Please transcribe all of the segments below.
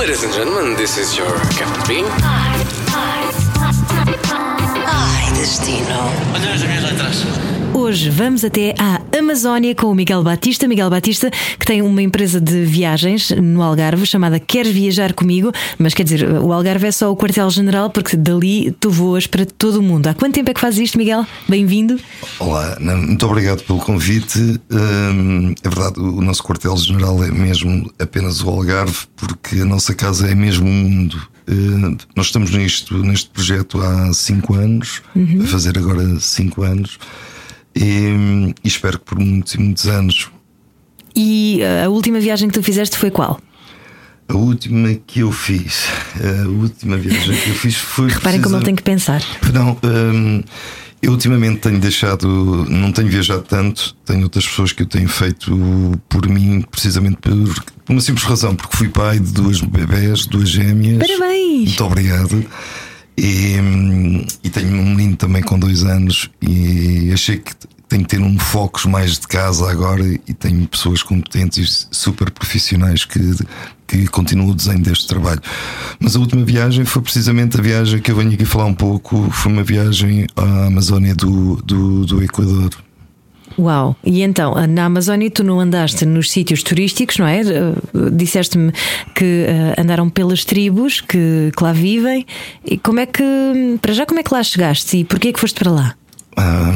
Ladies and gentlemen, this is your Captain Bean. Ai, destino. Olha as minhas letras. Hoje vamos até à Amazónia com o Miguel Batista. Miguel Batista, que tem uma empresa de viagens no Algarve chamada Queres Viajar Comigo, mas quer dizer, o Algarve é só o quartel-general porque dali tu voas para todo o mundo. Há quanto tempo é que fazes isto, Miguel? Bem-vindo. Olá, muito obrigado pelo convite. Hum, é verdade, o nosso quartel-general é mesmo apenas o Algarve, porque a nossa casa é mesmo o mundo. Hum, nós estamos nisto, neste projeto há cinco anos, a fazer agora cinco anos, e, e espero que por muitos e muitos anos. E uh, a última viagem que tu fizeste foi qual? A última que eu fiz, a última viagem que eu fiz foi. Reparem como ele tem que pensar. Não, hum, eu ultimamente tenho deixado, não tenho viajado tanto, tenho outras pessoas que eu tenho feito por mim, precisamente por, por uma simples razão, porque fui pai de duas bebés, duas gêmeas. Parabéns! Muito obrigado. E, e tenho um menino também com dois anos e achei que tenho que ter um foco mais de casa agora e tenho pessoas competentes super profissionais que, que continuam o desenho deste trabalho. Mas a última viagem foi precisamente a viagem que eu venho aqui falar um pouco, foi uma viagem à Amazónia do, do, do Equador. Uau! E então, na Amazónia tu não andaste nos sítios turísticos, não é? Uh, Disseste-me que uh, andaram pelas tribos que, que lá vivem. E como é que, para já, como é que lá chegaste e porquê é que foste para lá? Ah,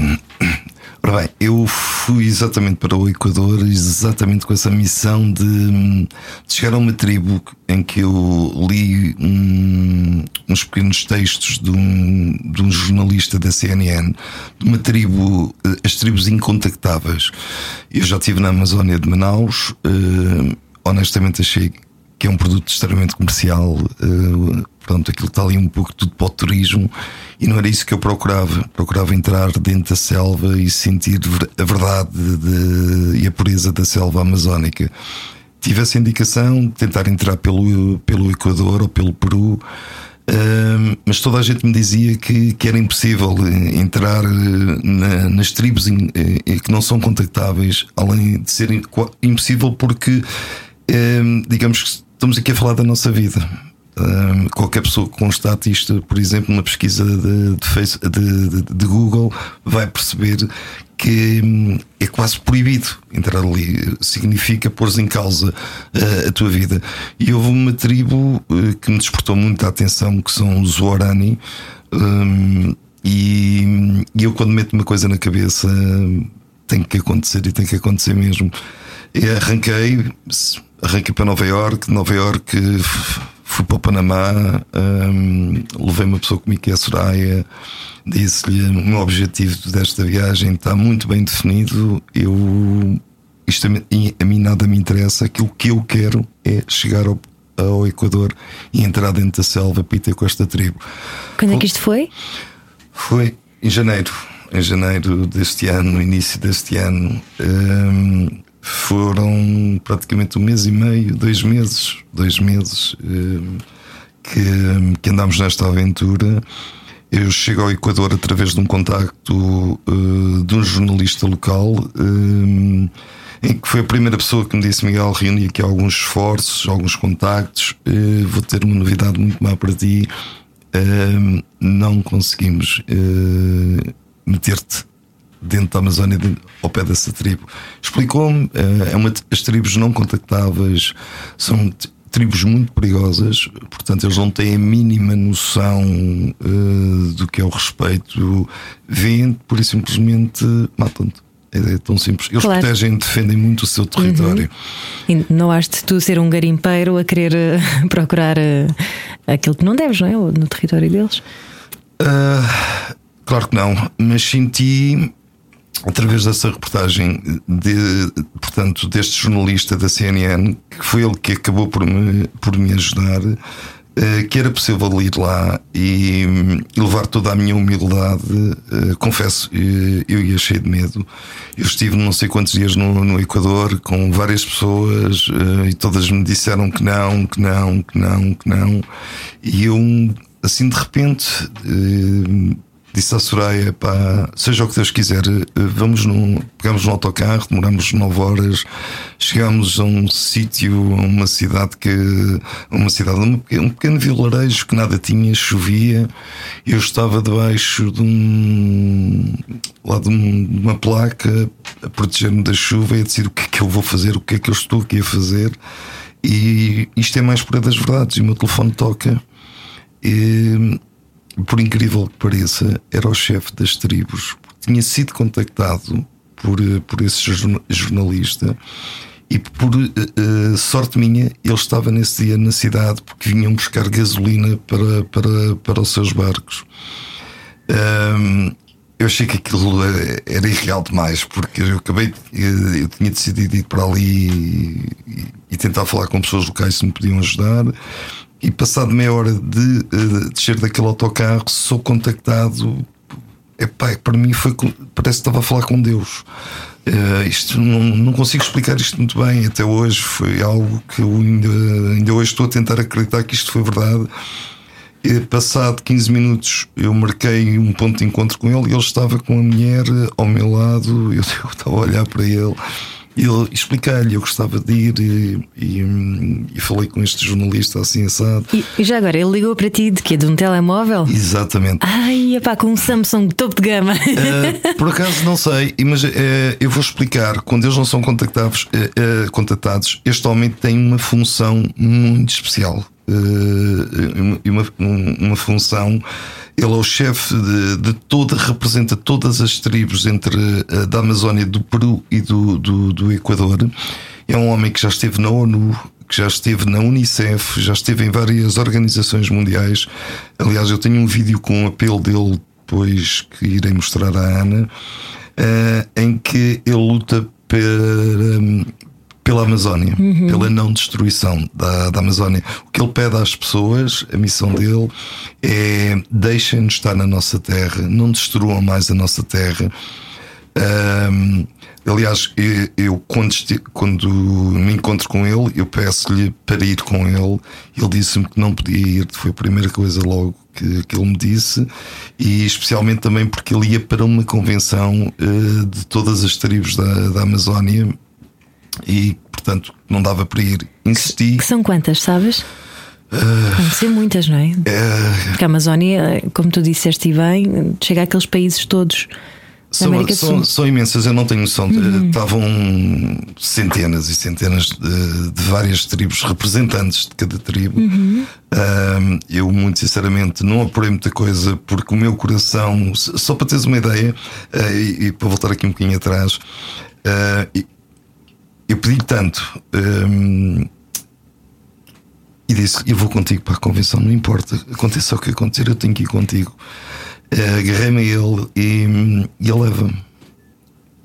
ora bem, eu fui exatamente para o Equador, exatamente com essa missão de, de chegar a uma tribo em que eu li hum, uns pequenos textos de um, de um jornalista da CNN, de uma tribo, eh, as tribos incontactáveis. Eu já estive na Amazónia de Manaus, eh, honestamente achei que é um produto extremamente comercial. eh, pronto, aquilo está ali um pouco tudo para o turismo e não era isso que eu procurava. Procurava entrar dentro da selva e sentir a verdade de- e a pureza da selva amazónica. Tive essa indicação de tentar entrar pelo, pelo Equador ou pelo Peru. Ahm, mas toda a gente me dizia que, que era impossível eh, entrar eh, na- nas tribos in- eh, que não são contactáveis, além de ser impossível porque, ahm, digamos que estamos aqui a falar da nossa vida. Ahm, qualquer pessoa que constate isto, por exemplo, numa pesquisa de, de, de- de- Google, vai perceber que hum, é quase proibido entrar ali. Significa pôr em causa eh, a tua vida. E houve uma tribo eh, que me despertou muita atenção, que são os Warani. hum, e, e eu, quando meto uma coisa na cabeça, tem que acontecer e tem que acontecer mesmo. E arranquei, arranquei para Nova York, de Nova York f- fui para o Panamá, hum, levei uma pessoa comigo que é a Soraya, disse-lhe o meu objetivo desta viagem está muito bem definido. Eu isto a mim, a mim nada me interessa, aquilo que eu quero é chegar ao, ao Equador e entrar dentro da selva para ter com esta tribo. Quando é que isto foi? Foi em janeiro, em janeiro deste ano, no início deste ano. hum, foram praticamente um mês e meio, dois meses, dois meses hum, que, que andámos nesta aventura. Eu chego ao Equador através de um contacto eh, de um jornalista local. hum, em que foi a primeira pessoa que me disse: Miguel, reuni aqui alguns esforços, alguns contactos. eh, vou ter uma novidade muito má para ti. Ahm, não conseguimos eh, meter-te dentro da Amazónia, ao pé dessa tribo. Explicou-me, eh, é uma, as tribos não contactáveis são tribos muito perigosas, portanto, eles não têm a mínima noção eh, do que é o respeito. Vêm, por e simplesmente matam-te. É, é tão simples. Eles Claro. protegem e defendem muito o seu território. E não has de tu ser um garimpeiro a querer eh, procurar eh, aquilo que não deves, não é? No território deles. Ah, claro que não, mas senti através dessa reportagem de, portanto, deste jornalista da CNN, que foi ele que acabou por me, por me ajudar, eh, que era possível ir lá e, levar toda a minha humildade. eh, confesso, eu ia cheio de medo. Eu estive não sei quantos dias no, no Equador com várias pessoas eh, e todas me disseram que não, que não, que não, que não. E eu, assim de repente, disse à Soraya: pá, seja o que Deus quiser, eh, vamos num, pegamos no autocarro, demoramos 9 horas, chegamos a um sítio, a uma cidade que. uma cidade, um pequeno, um pequeno vilarejo que nada tinha, chovia. Eu estava debaixo de um. lá de, um, de uma placa a proteger-me da chuva e a dizer o que é que eu vou fazer, o que é que eu estou aqui a fazer. E isto é mais por das verdades. E o meu telefone toca. E, por incrível que pareça, era o chefe das tribos. Tinha sido contactado por, por esse jornalista e por uh, sorte minha, ele estava nesse dia na cidade porque vinham buscar gasolina para, para, para os seus barcos. Um, eu achei que aquilo era irreal demais, porque eu acabei, eu tinha decidido ir para ali e, e tentar falar com pessoas locais se me podiam ajudar. E passado meia hora de uh, descer daquele autocarro, sou contactado. Epá, para mim foi parece que estava a falar com Deus. Uh, isto não, não, consigo explicar isto muito bem. Até hoje foi algo que eu ainda, ainda hoje estou a tentar acreditar que isto foi verdade. E, passado 15 minutos eu marquei um ponto de encontro com ele e ele estava com a mulher ao meu lado. Eu, eu estava a olhar para ele e ele expliquei-lhe, eu gostava de ir e, e, e, falei com este jornalista assim assado. E, e, já agora, ele ligou para ti de quê? De um telemóvel? Exatamente. Ai, epá, com um Samsung topo de gama. Uh, por acaso não sei, mas uh, eu vou explicar. Quando eles não são contactados, uh, contactados, este homem tem uma função muito especial. uma, uma função ele é o chefe de, de, toda, representa todas as tribos entre eh, da Amazónia, do Peru e do, do, do Equador. É um homem que já esteve na ONU, que já esteve na Unicef, já esteve em várias organizações mundiais. Aliás, eu tenho um vídeo com um apelo dele, depois que irei mostrar à Ana, uh, em que ele luta para, pela Amazónia, uhum. pela não destruição da, da Amazónia. O que ele pede às pessoas, a missão dele é deixem-nos estar na nossa terra, não destruam mais a nossa terra. Um, aliás, eu, eu quando, quando, me encontro com ele, eu peço-lhe para ir com ele. Ele disse-me que não podia ir, foi a primeira coisa logo que, que ele me disse, e especialmente também porque ele ia para uma convenção uh, de todas as tribos da, da Amazónia e, portanto, não dava para ir. Insisti. Que são quantas, sabes? Vão ser muitas, não é? Uh, Porque a Amazónia, como tu disseste bem, chega àqueles países todos. São, são, são, imensas, eu não tenho noção. Uhum. Estavam centenas e centenas de, de, várias tribos, representantes de cada tribo. Uhum. Uh, eu, muito sinceramente, não apurei muita coisa porque o meu coração, só para teres uma ideia, uh, e, e, para voltar aqui um bocadinho atrás, uh, eu pedi tanto um, e disse: Eu vou contigo para a convenção, não importa, aconteça o que acontecer, eu tenho que ir contigo. Uh, Agarrei-me a ele e, e ele leva-me.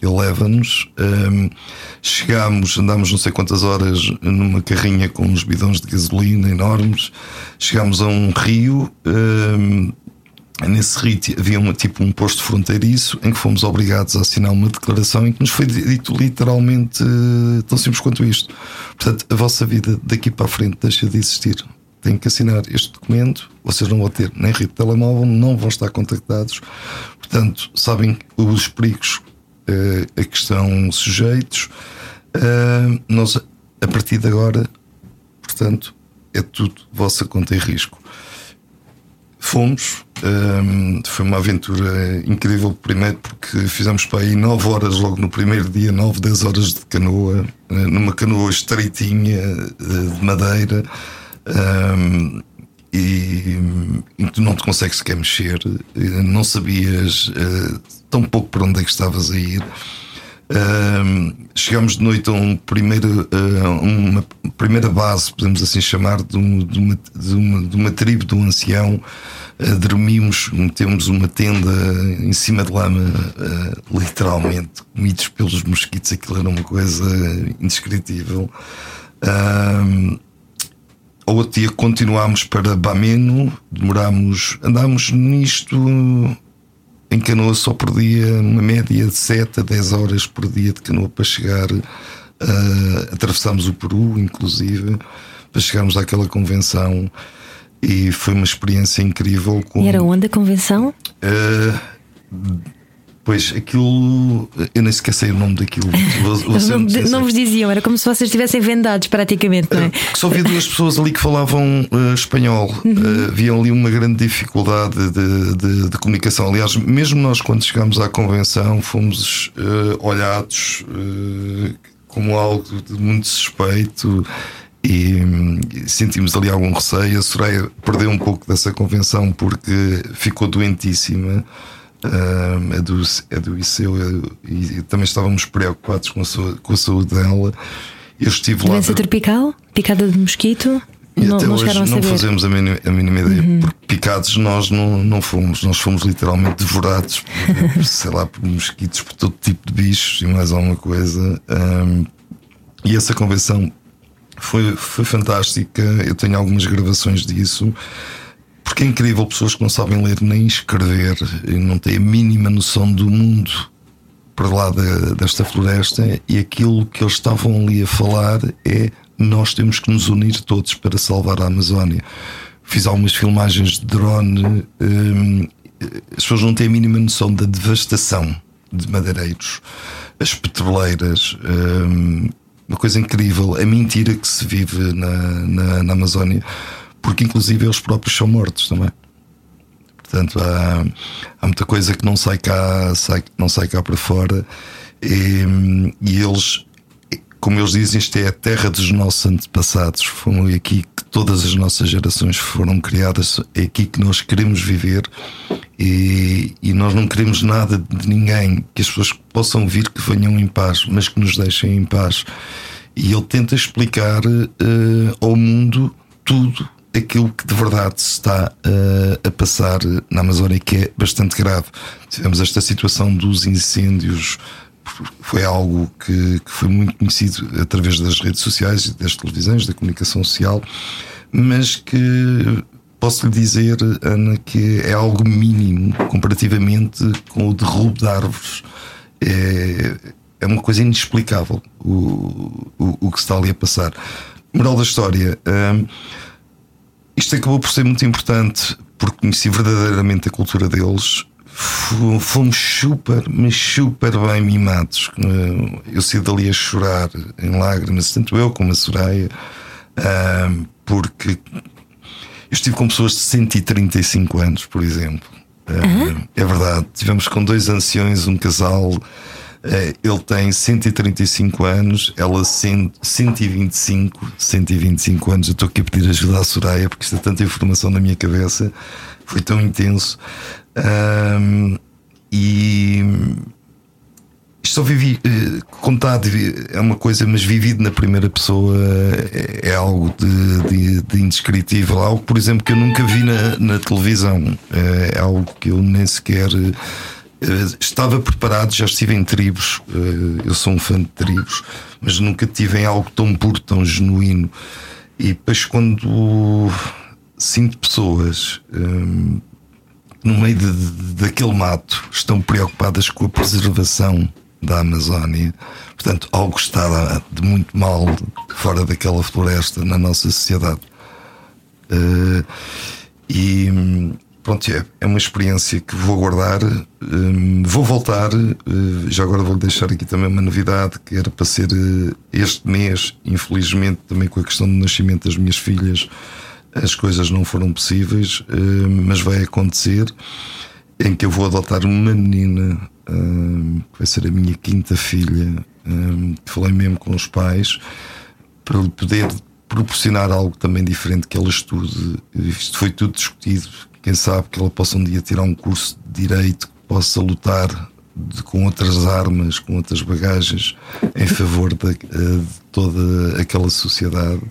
Ele leva-nos, um, chegámos, andámos não sei quantas horas numa carrinha com uns bidões de gasolina enormes. Chegámos a um rio, um, Nesse rito havia uma, tipo um posto fronteiriço em que fomos obrigados a assinar uma declaração em que nos foi dito literalmente eh, tão simples quanto isto. Portanto, a vossa vida daqui para a frente deixa de existir. Tem que assinar este documento, vocês não vão ter nem de telemóvel, não vão estar contactados. Portanto, sabem os perigos uh, a que estão sujeitos. Uh, nós, a partir de agora, portanto, é tudo vossa conta e risco. Fomos, um, foi uma aventura incrível, primeiro porque fizemos para aí 9 horas logo no primeiro dia, 9, 10 horas de canoa, eh, numa canoa estreitinha eh, de madeira. Um, e, tu não te consegues sequer mexer, eh, não sabias uh, tão pouco para onde é que estavas a ir. Uh, chegamos de noite a um primeiro, uh, uma primeira base, podemos assim chamar, de, de, uma, de, uma, de uma tribo de um ancião. Uh, dormimos, metemos uma tenda em cima de lama, uh, literalmente, comidos pelos mosquitos, aquilo era uma coisa indescritível. Ao outro dia continuámos para Bameno, demorámos, andámos nisto em canoa só por dia, uma média de 7 a 10 horas por dia de canoa para chegar. Uh, atravessámos o Peru, inclusive, para chegarmos àquela convenção. E foi uma experiência incrível. Com, E era onde a convenção? Uh, pois aquilo. Eu nem sequer sei o nome daquilo. Ser não, não vos diziam, era como se vocês estivessem vendados praticamente, não é? Só havia duas pessoas ali que falavam eh, espanhol. Uhum. Eh, havia ali uma grande dificuldade de, de- de comunicação. Aliás, mesmo nós, quando chegámos à convenção, fomos eh, olhados como algo de muito suspeito. E sentimos ali algum receio. A Soraya perdeu um pouco dessa convenção porque ficou doentíssima. Ah, adoece- adoeceu eh, e também estávamos preocupados com a, sua- com a saúde dela. Eu estive lá. Doença tropical? Picada de mosquito? E Não, até não hoje não. Uhum. fazemos a mínima, a mínima ideia, porque picados nós não, não fomos, nós fomos literalmente devorados, por, sei lá, por mosquitos, por todo tipo de bichos e mais alguma coisa. Ahm, e essa convenção foi, foi fantástica. Eu tenho algumas gravações disso, porque é incrível pessoas que não sabem ler nem escrever e não têm a mínima noção do mundo para lá da- desta floresta e aquilo que eles estavam ali a falar é nós temos que nos unir todos para salvar a Amazónia. Fiz algumas filmagens de drone, hum, as pessoas não têm a mínima noção da devastação de madeireiros, as petroleiras, hum, uma coisa incrível, a mentira que se vive na, na, na Amazónia, porque inclusive eles próprios são mortos também. Portanto, há, há muita coisa que não sai cá, sai, não sai cá para fora. E, e eles, como eles dizem, isto é a terra dos nossos antepassados. Foi aqui que todas as nossas gerações foram criadas, é aqui que nós queremos viver. E, e nós não queremos nada de ninguém, que as pessoas possam vir que venham em paz, mas que nos deixem em paz. E ele tenta explicar eh, ao mundo tudo aquilo que de verdade se está eh, a passar na Amazónia, que é bastante grave. Tivemos esta situação dos incêndios, foi algo que, que foi muito conhecido através das redes sociais das televisões, da comunicação social, mas que posso lhe dizer, Ana, que é algo mínimo comparativamente com o derrubo de árvores. É, é uma coisa inexplicável o, o, o que se está ali a passar. Moral da história. hum, isto acabou por ser muito importante porque conheci verdadeiramente a cultura deles. Fomos super, mas super bem mimados. Eh, Eu saí dali a chorar em lágrimas, tanto eu como a Soraya, porque eu estive com pessoas de 135 anos, por exemplo. Ah, É verdade. Tivemos com dois anciões, um casal. Eh, Ele tem 135 anos, ela 100, 125, 125 anos. Eu estou aqui a pedir ajuda à Soraya porque isto é tanta informação na minha cabeça, foi tão intenso. Ahm, e só vivi, eh, contado é uma coisa, mas vivido na primeira pessoa é, é algo de, de, de indescritível. Algo, por exemplo, que eu nunca vi na, na televisão. É algo que eu nem sequer. Eh, Estava preparado, já estive em tribos, eh, eu sou um fã de tribos, mas nunca tive em algo tão puro, tão genuíno. E depois, quando sinto pessoas hum, no meio de- de- daquele mato estão preocupadas com a preservação da Amazónia. Portanto, algo está de muito mal fora daquela floresta na nossa sociedade. Eh, e pronto, é, é uma experiência que vou guardar. Hum, vou voltar. eh, já agora vou deixar aqui também uma novidade que era para ser eh, este mês, infelizmente, também com a questão do nascimento das minhas filhas. As coisas não foram possíveis, eh, mas vai acontecer em que eu vou adotar uma menina hum, que vai ser a minha quinta filha. hum, falei mesmo com os pais para lhe poder proporcionar algo também diferente que ela estude. Isto foi tudo discutido. Quem sabe que ela possa um dia tirar um curso de direito, que possa lutar de- com outras armas, com outras bagagens em favor de, de toda aquela sociedade.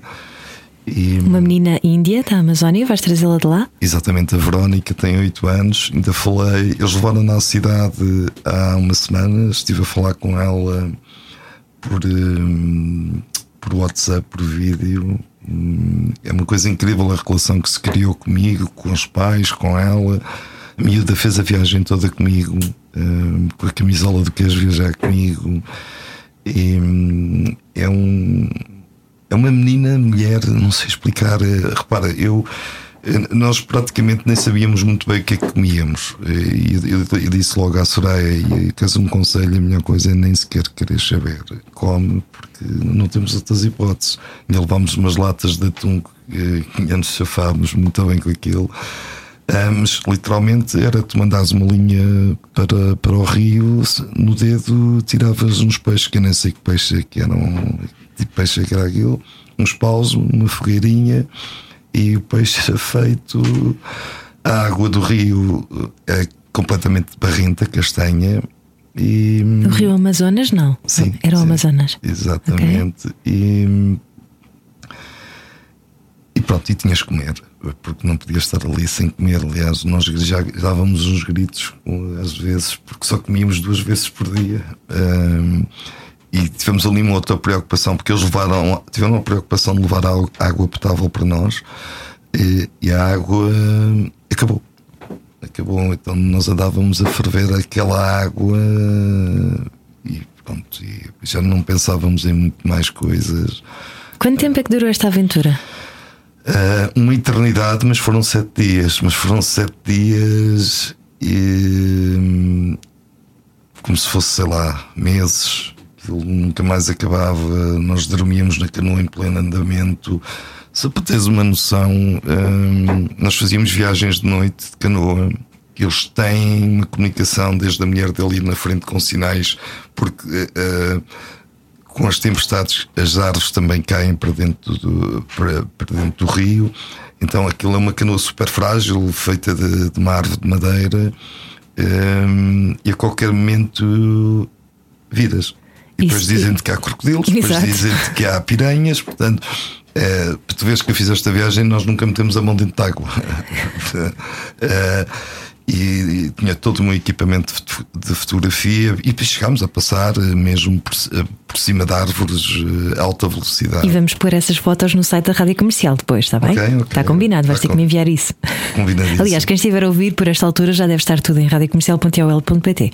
E, Uma menina índia da Amazónia, vais trazê-la de lá? Exatamente, a Verónica tem 8 anos, ainda falei, eles levaram-na à cidade há uma semana, estive a falar com ela por, hum, por WhatsApp, por vídeo. É uma coisa incrível a relação que se criou comigo, com os pais, com ela. A miúda fez a viagem toda comigo, hum, com a camisola do Queres Viajar comigo. E hum, é um. É uma menina, mulher, não sei explicar. eh, Repara, eu nós praticamente nem sabíamos muito bem o que é que comíamos. E eu, eu, disse logo à Soraya: e caso um conselho, a melhor coisa é nem sequer querer saber. Come, porque não temos outras hipóteses. E levámos umas latas de atum que nos chafámos muito bem com aquilo. Ah, mas literalmente era tu mandares uma linha para, para o rio, no dedo tiravas uns peixes, que eu nem sei que peixe é que eram, tipo peixe é que era aquilo, uns paus, uma fogueirinha e o peixe era feito. A água do rio é completamente barrenta, castanha. E, o rio Amazonas não? Sim. Era o sim, Amazonas. Exatamente. Okay. E, e pronto, e tinhas que comer, porque não podias estar ali sem comer. Aliás, nós já dávamos uns gritos às vezes, porque só comíamos duas vezes por dia. Um, e tivemos ali uma outra preocupação, porque eles levaram, tiveram a preocupação de levar água potável para nós e, e a água acabou. Acabou, então nós andávamos a ferver aquela água e pronto, e já não pensávamos em muito mais coisas. Quanto tempo é que durou esta aventura? Uh, uma eternidade, mas foram sete dias. Mas foram sete dias e hum, como se fosse, sei lá, meses aquilo nunca mais acabava, nós dormíamos na canoa em pleno andamento. Só para teres uma noção, hum, nós fazíamos viagens de noite de canoa. Eles têm uma comunicação desde a mulher dele na frente com sinais, porque uh, com as tempestades as árvores também caem para dentro do, para, para dentro do rio. Então aquilo é uma canoa super frágil, feita de, de uma árvore de madeira, um, e a qualquer momento vidas. E depois dizem-te que há crocodilos, depois dizem-te que há piranhas, portanto. É, tu vês que eu fiz esta viagem, nós nunca metemos a mão dentro de água. é, e, e, tinha todo o meu equipamento de fotografia e chegámos a passar eh, mesmo por, eh, por, cima de árvores a alta velocidade. E vamos pôr essas fotos no site da Rádio Comercial depois, está bem? Okay, okay. Está combinado, vais ter com... que me enviar isso. Aliás, quem estiver a ouvir por esta altura já deve estar tudo em radiocomercial.ol.pt.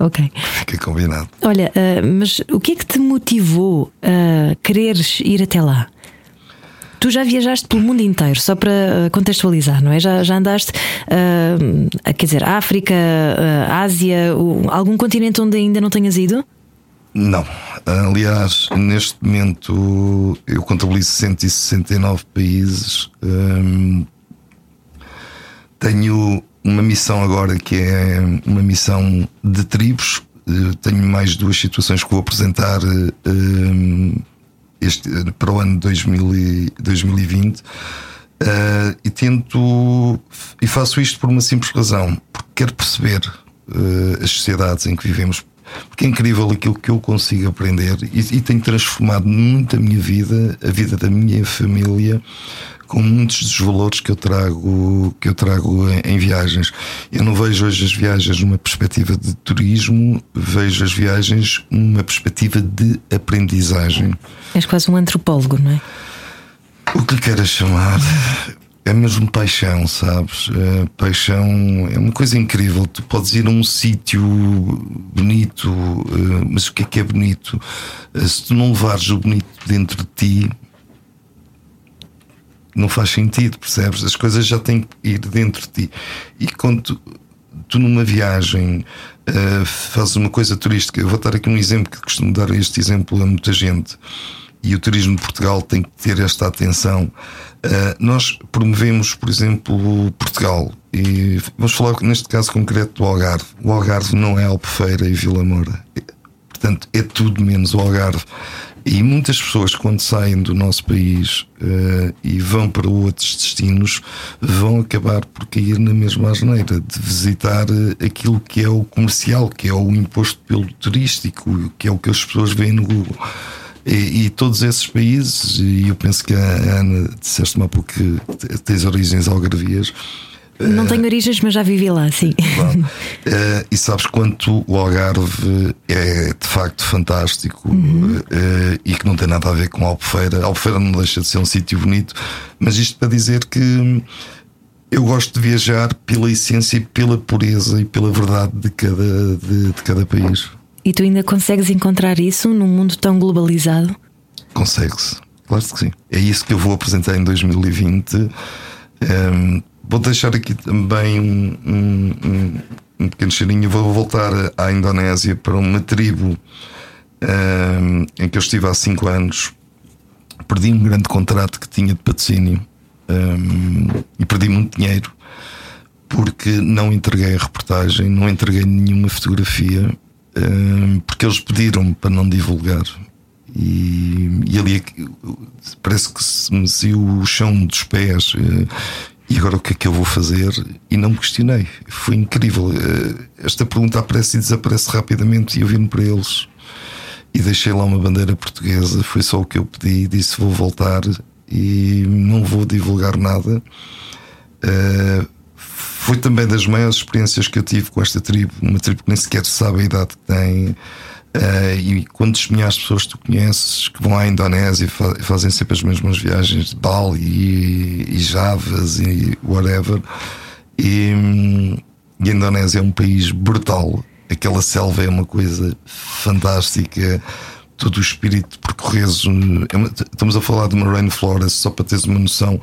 Ok. Fica combinado. Olha, uh, mas o que é que te motivou a quereres ir até lá? Tu já viajaste pelo mundo inteiro, só para eh, contextualizar, não é? Já, já andaste, uh, quer dizer, África, uh, Ásia, algum continente onde ainda não tenhas ido? Não. Aliás, neste momento eu contabilizo 169 países. Um, tenho uma missão agora que é uma missão de tribos. Eh, tenho mais duas situações que vou apresentar eh, este, para o ano 2020. Uh, e tento e faço isto por uma simples razão, porque quero perceber uh, as sociedades em que vivemos, porque é incrível aquilo que eu consigo aprender e, e tem transformado muito a minha vida, a vida da minha família, com muitos dos valores que eu trago, que eu trago em, em, viagens. Eu não vejo hoje as viagens numa perspectiva de turismo, vejo as viagens numa perspectiva de aprendizagem. És quase um antropólogo, não é? O que lhe queiras chamar. É mesmo paixão, sabes? É, paixão é uma coisa incrível. Tu podes ir a um sítio bonito, eh, mas o que é que é bonito? Eh, se tu não levares o bonito dentro de ti, não faz sentido, percebes? As coisas já têm que ir dentro de ti. E quando tu, tu numa viagem fazes uma coisa turística, eu vou dar aqui um exemplo que costumo dar este exemplo a muita gente. E o turismo de Portugal tem que ter esta atenção. Uh, nós promovemos, por exemplo, Portugal. E vamos falar neste caso concreto do Algarve. O Algarve não é Albufeira e Vila Moura. Portanto, é tudo menos o Algarve. E muitas pessoas, quando saem do nosso país uh, e vão para outros destinos, vão acabar por cair na mesma asneira de visitar uh, aquilo que é o comercial, que é o imposto pelo turístico, que é o que as pessoas veem no Google. E, e todos esses países, e eu penso que a Ana disseste-me há pouco que tens origens algarvias não tenho origens, mas já vivi lá, sim. Bom, uh, e sabes quanto o Algarve é de facto fantástico uhum. uh, e que não tem nada a ver com a Albufeira. A Albufeira não deixa de ser um sítio bonito, mas isto para dizer que eu gosto de viajar pela essência e pela pureza e pela verdade de cada, de, de cada país. E tu ainda consegues encontrar isso num mundo tão globalizado? Consegue-se, claro que sim. É isso que eu vou apresentar em 2020 Um, vou deixar aqui também um, um, um, pequeno cheirinho. Vou voltar à Indonésia para uma tribo um, em que eu estive há 5 anos. Perdi um grande contrato que tinha de patrocínio um, e perdi muito dinheiro porque não entreguei a reportagem, não entreguei nenhuma fotografia, porque eles pediram para não divulgar. E, e ali é parece que se me saiu o chão dos pés. Uh, e agora o que é que eu vou fazer? E não me questionei. Foi incrível. Uh, esta pergunta aparece e desaparece rapidamente. E eu vim para eles e deixei lá uma bandeira portuguesa. Foi só o que eu pedi. Disse: Vou voltar e não vou divulgar nada. Uh, foi também das maiores experiências que eu tive com esta tribo, uma tribo que nem sequer sabe a idade que tem. Uh, e quantos milhares de pessoas tu conheces que vão à Indonésia e fazem sempre as mesmas viagens de Bali e, e Javas e whatever. E, e a Indonésia é um país brutal. Aquela selva é uma coisa fantástica todo o espírito de percorreres. É estamos a falar de uma rainforest, só para teres uma noção.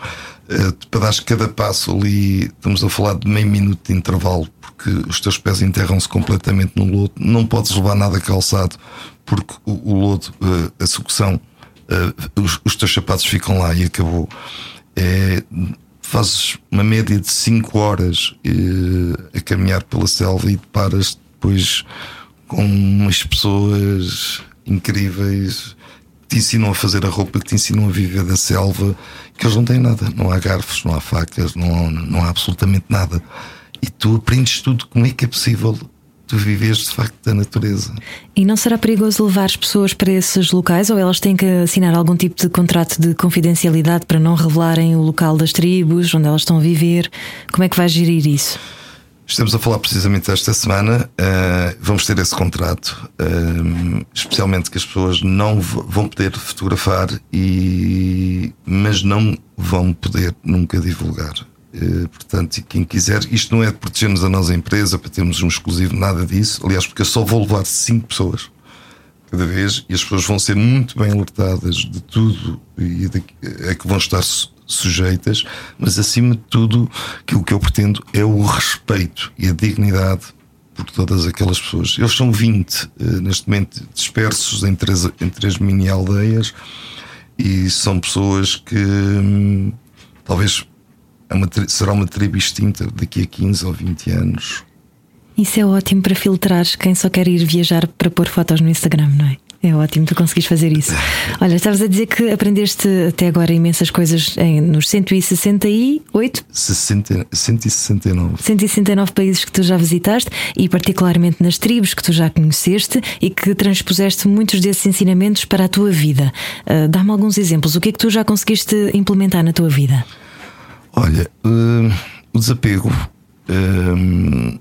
Eh, para dar cada passo ali, estamos a falar de meio minuto de intervalo, porque os teus pés enterram-se completamente no lodo. Não podes levar nada calçado, porque o, lodo, eh, a sucção, eh, os, teus sapatos ficam lá e acabou. É, fazes uma média de 5 horas a caminhar pela selva e paras depois com umas pessoas incríveis te ensinam a fazer a roupa, que te ensinam a viver da selva, que eles não têm nada. Não há garfos, não há facas, não, não há absolutamente nada. E tu aprendes tudo como é que é possível tu viveres de facto da natureza. E não será perigoso levar as pessoas para esses locais ou elas têm que assinar algum tipo de contrato de confidencialidade para não revelarem o local das tribos, onde elas estão a viver? Como é que vais gerir isso? Estamos a falar precisamente esta semana. Uh, vamos ter esse contrato, uh, especialmente que as pessoas não vão poder fotografar, e, mas não vão poder nunca divulgar. Uh, portanto, quem quiser, isto não é de protegermos a nossa empresa para termos um exclusivo, nada disso. Aliás, porque eu só vou levar cinco pessoas cada vez e as pessoas vão ser muito bem alertadas de tudo e de, a que vão estar sujeitas, mas acima de tudo, aquilo que eu pretendo é o respeito e a dignidade por todas aquelas pessoas. Eles são 20 eh, neste momento dispersos em três, em três mini aldeias e são pessoas que hum, talvez é uma, será uma tribo extinta daqui a 15 ou 20 anos. Isso é ótimo para filtrar quem só quer ir viajar para pôr fotos no Instagram, não é? É ótimo, tu conseguis fazer isso. Olha, estavas a dizer que aprendeste até agora imensas coisas em, nos 168? 60, 169. 169 países que tu já visitaste e, particularmente, nas tribos que tu já conheceste e que transpuseste muitos desses ensinamentos para a tua vida. Uh, Dá-me alguns exemplos. O que é que tu já conseguiste implementar na tua vida? Olha, uh, o desapego. Uh,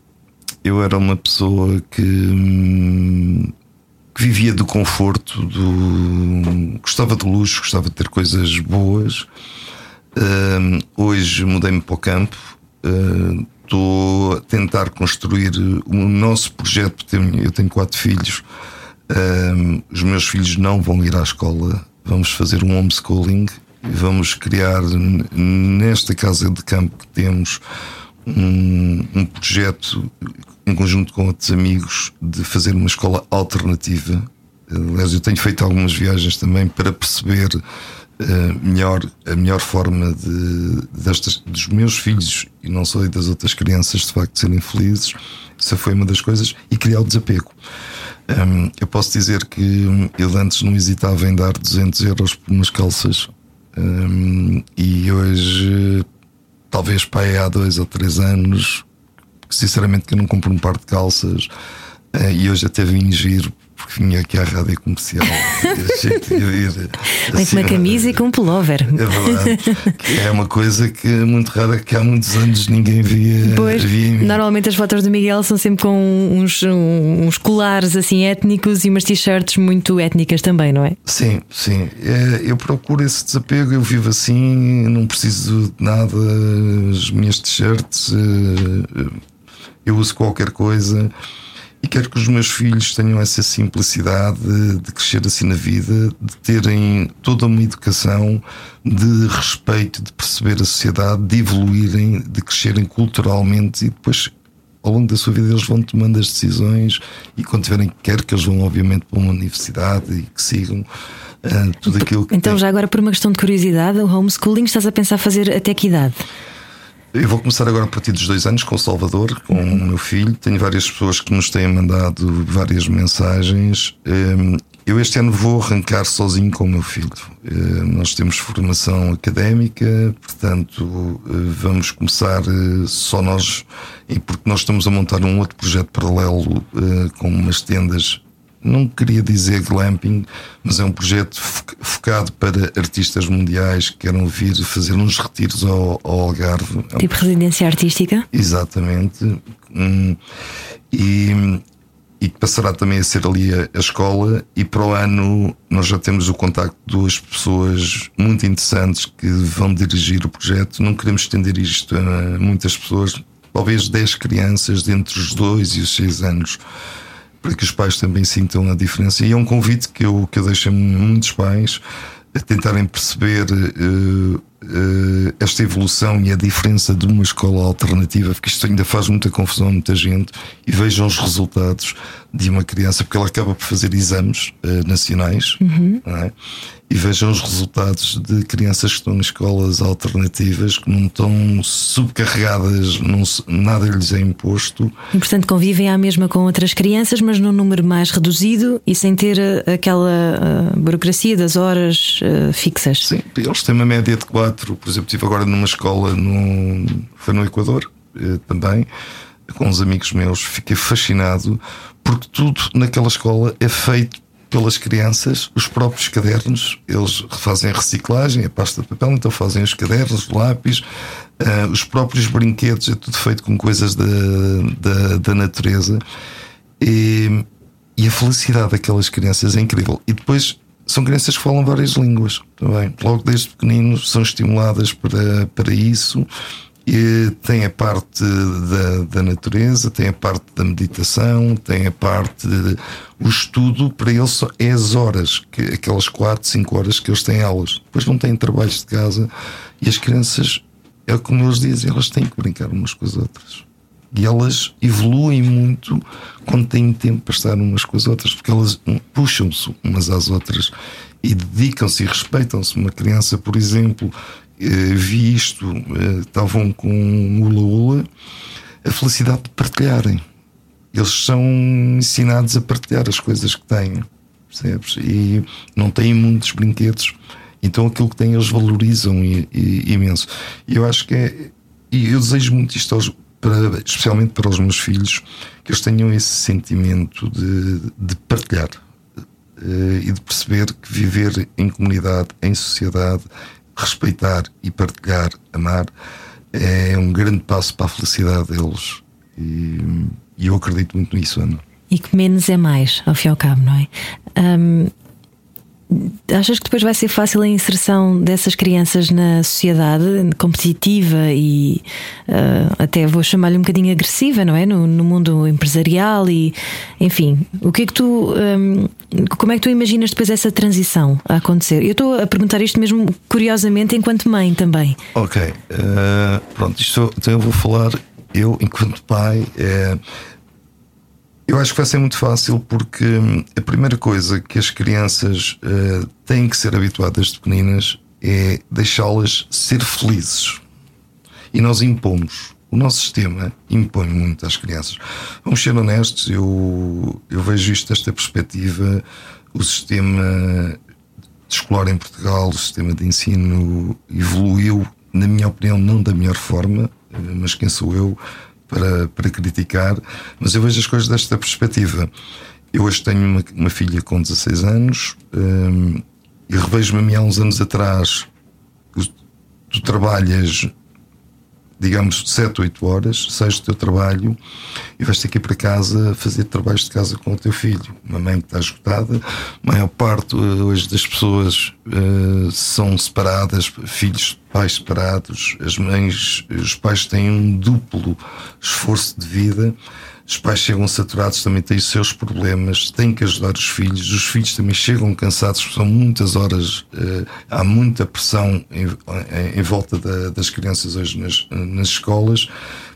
eu era uma pessoa que. Que vivia do conforto, do... gostava de luxo, gostava de ter coisas boas. Uh, hoje mudei-me para o campo, estou uh, a tentar construir o nosso projeto. Eu tenho quatro filhos, uh, os meus filhos não vão ir à escola, vamos fazer um homeschooling, vamos criar nesta casa de campo que temos um, um projeto em conjunto com outros amigos, de fazer uma escola alternativa. Aliás, eu tenho feito algumas viagens também para perceber uh, melhor a melhor forma de, destas, dos meus filhos e não só das outras crianças de facto serem felizes. Essa foi uma das coisas e criar o desapego. Um, eu posso dizer que eu antes não hesitava em dar 200 euros por umas calças um, e hoje, talvez para há dois ou três anos, sinceramente que eu não compro um par de calças uh, e hoje até vim giro porque vinha aqui à rádio comercial achei que vir Vem assim, com uma camisa e com um pullover. É verdade é uma coisa que é muito rara que há muitos anos ninguém via, pois, via normalmente as fotos do Miguel são sempre com uns, uns colares assim étnicos e umas t-shirts muito étnicas também, não é? Sim, sim. É, eu procuro esse desapego eu vivo assim, não preciso de nada as minhas t-shirts eh, eu uso qualquer coisa e quero que os meus filhos tenham essa simplicidade de crescer assim na vida, de terem toda uma educação de respeito, de perceber a sociedade, de evoluírem, de crescerem culturalmente e depois ao longo da sua vida eles vão tomando as decisões e quando tiverem quer que eles vão obviamente para uma universidade e que sigam uh, tudo aquilo que Então tem. já agora por uma questão de curiosidade, o homeschooling estás a pensar fazer até que idade? Eu vou começar agora a partir dos dois anos com o Salvador, com o meu filho. Tenho várias pessoas que nos têm mandado várias mensagens. Um, Eu este ano vou arrancar sozinho com o meu filho. Uh, Nós temos formação académica, portanto, uh, vamos começar só nós, e porque nós estamos a montar um outro projeto paralelo com umas tendas não queria dizer glamping, mas é um projeto fo- focado para artistas mundiais que queiram vir fazer uns retiros ao, ao Algarve. É Tipo residência artística? Exatamente. Hum, e, e que passará também a ser ali a, a escola. E para o ano nós já temos o contacto de duas pessoas muito interessantes que vão dirigir o projeto. Não queremos estender isto a muitas pessoas, talvez 10 crianças de entre os 2 e os 6 anos. Para que os pais também sintam a diferença. E é um convite que eu, que eu deixo a muitos pais a tentarem perceber eh, eh, esta evolução e a diferença de uma escola alternativa, porque isto ainda faz muita confusão a muita gente, e vejam os resultados de uma criança, porque ela acaba por fazer exames eh, nacionais, não é? e vejam os resultados de crianças que estão em escolas alternativas, que não estão subcarregadas, não, nada lhes é imposto. E portanto convivem à mesma com outras crianças, mas num número mais reduzido e sem ter eh, aquela eh, burocracia das horas eh, fixas. Sim, eles têm uma média de 4. Por exemplo, estive agora numa escola no, foi no Equador também, com uns amigos meus. Fiquei fascinado porque tudo naquela escola é feito pelas crianças, os próprios cadernos, eles fazem a reciclagem, a pasta de papel, então fazem os cadernos, lápis, eh, os próprios brinquedos, é tudo feito com coisas da, da, da natureza. E, e a felicidade daquelas crianças é incrível. E depois são crianças que falam várias línguas também. Logo desde pequeninos são estimuladas para, para isso. E tem a parte da, da natureza, tem a parte da meditação, tem a parte de, o estudo para eles só é as horas, que, aquelas 4, 5 horas que eles têm aulas. Depois não têm trabalhos de casa e as crianças, é como eles dizem, elas têm que brincar umas com as outras. E elas evoluem muito quando têm tempo para estar umas com as outras, porque elas puxam-se umas às outras e dedicam-se e respeitam-se. Uma criança, por exemplo, vi isto, eh, estavam com um hula-hula, a felicidade de partilharem. Eles são ensinados a partilhar as coisas que têm, percebes? E não têm muitos brinquedos, então aquilo que têm eles valorizam i- i- imenso. E eu acho que é. E eu desejo muito isto, aos, para, especialmente para os meus filhos, que eles tenham esse sentimento de, de partilhar eh, e de perceber que viver em comunidade, em sociedade, respeitar e partilhar, amar, é um grande passo para a felicidade deles. E, e eu acredito muito nisso, Ana. E que menos é mais, ao fim e ao cabo, não é? Hum, achas que depois vai ser fácil a inserção dessas crianças na sociedade competitiva e ah, até vou chamar-lhe um bocadinho agressiva, não é? No, no mundo empresarial e enfim, o que é que tu hum, como é que tu imaginas depois essa transição a acontecer? Eu estou a perguntar isto mesmo curiosamente enquanto mãe também. Ok, eh, pronto, isto então eu vou falar, eu enquanto pai, eh, eu acho que vai ser muito fácil porque hum, a primeira coisa que as crianças eh, têm que ser habituadas de pequeninas é deixá-las ser felizes. E nós impomos. O nosso sistema impõe muito às crianças. Vamos ser honestos, eu, eu vejo isto desta perspectiva. O sistema escolar em Portugal, o sistema de ensino evoluiu, na minha opinião, não da melhor forma, eh, mas quem sou eu para, para criticar? Mas eu vejo as coisas desta perspectiva. Eu hoje tenho uma, uma filha com 16 anos hum, e revejo-me a mim há uns anos atrás. Tu, trabalhas digamos, 7, 8 horas, sais do teu trabalho e vais ter que ir para casa fazer trabalhos de casa com o teu filho. Uma mãe que está esgotada, a maior parte eh, hoje das pessoas eh, são separadas, filhos, pais separados, as mães, os pais têm um duplo esforço de vida. Os pais chegam saturados, também têm os seus problemas, têm que ajudar os filhos. Os filhos também chegam cansados, são muitas horas, uh, há muita pressão em, em, em volta da, das crianças hoje nas, nas escolas.